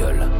gueule.